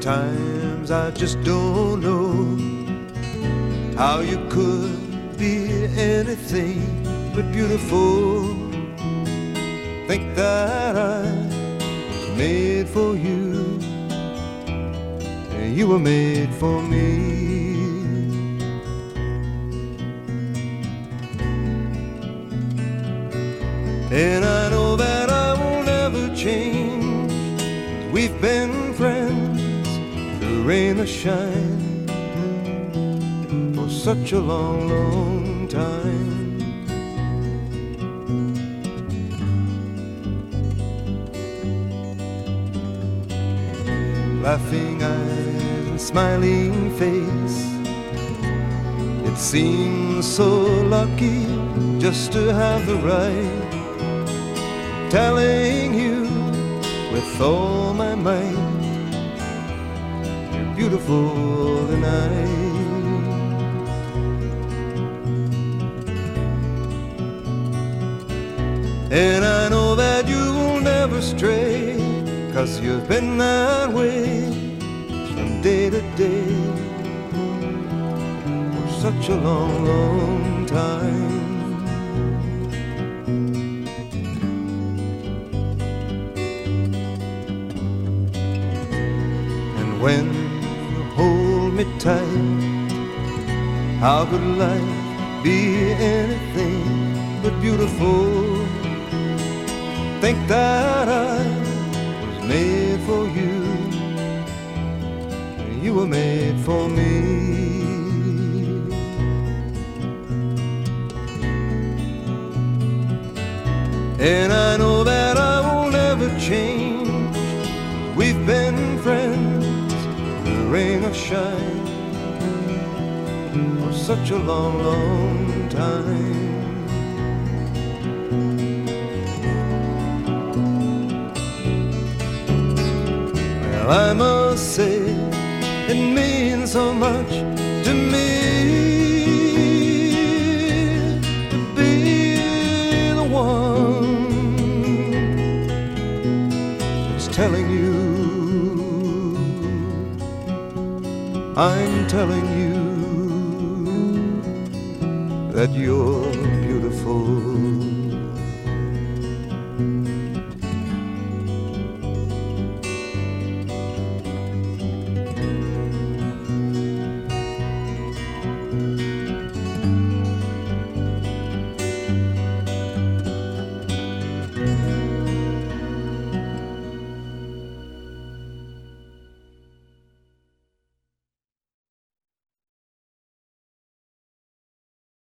times I just don't know how you could be anything but beautiful. Think that I was made for you, and you were made for me. And I know that I will never change. We've been rain or shine for such a long, long time. Laughing eyes and smiling face. It seems so lucky just to have the right telling you with all my might beautiful tonight. And I know that you will never stray, cause you've been that way from day to day for such a long, long time. And when hold me tight, how could life be anything but beautiful? Think that I was made for you, you were made for me. And I rain or shine, for such a long, long time. Well, I must say, it means so much to me to be the one that's telling you, I'm telling you that you're beautiful.